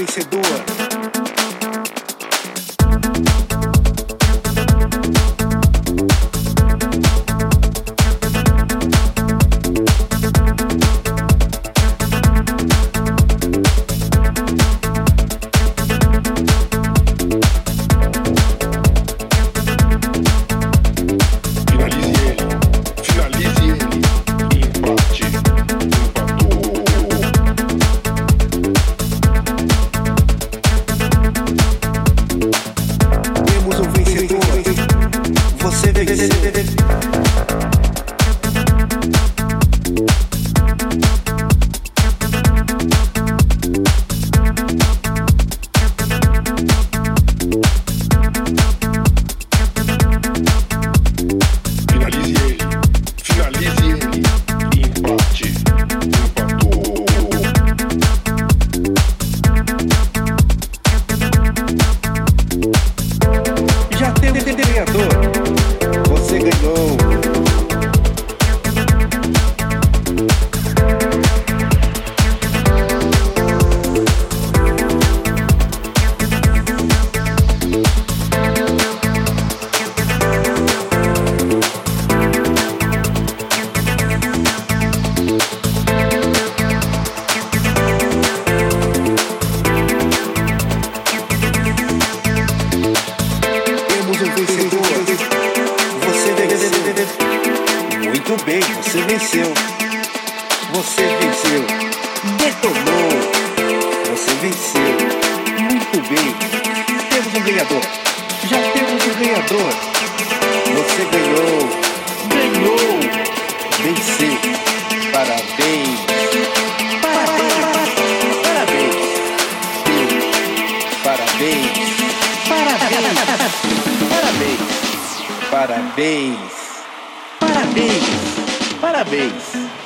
vencedor. Parabéns. Parabéns. Parabéns.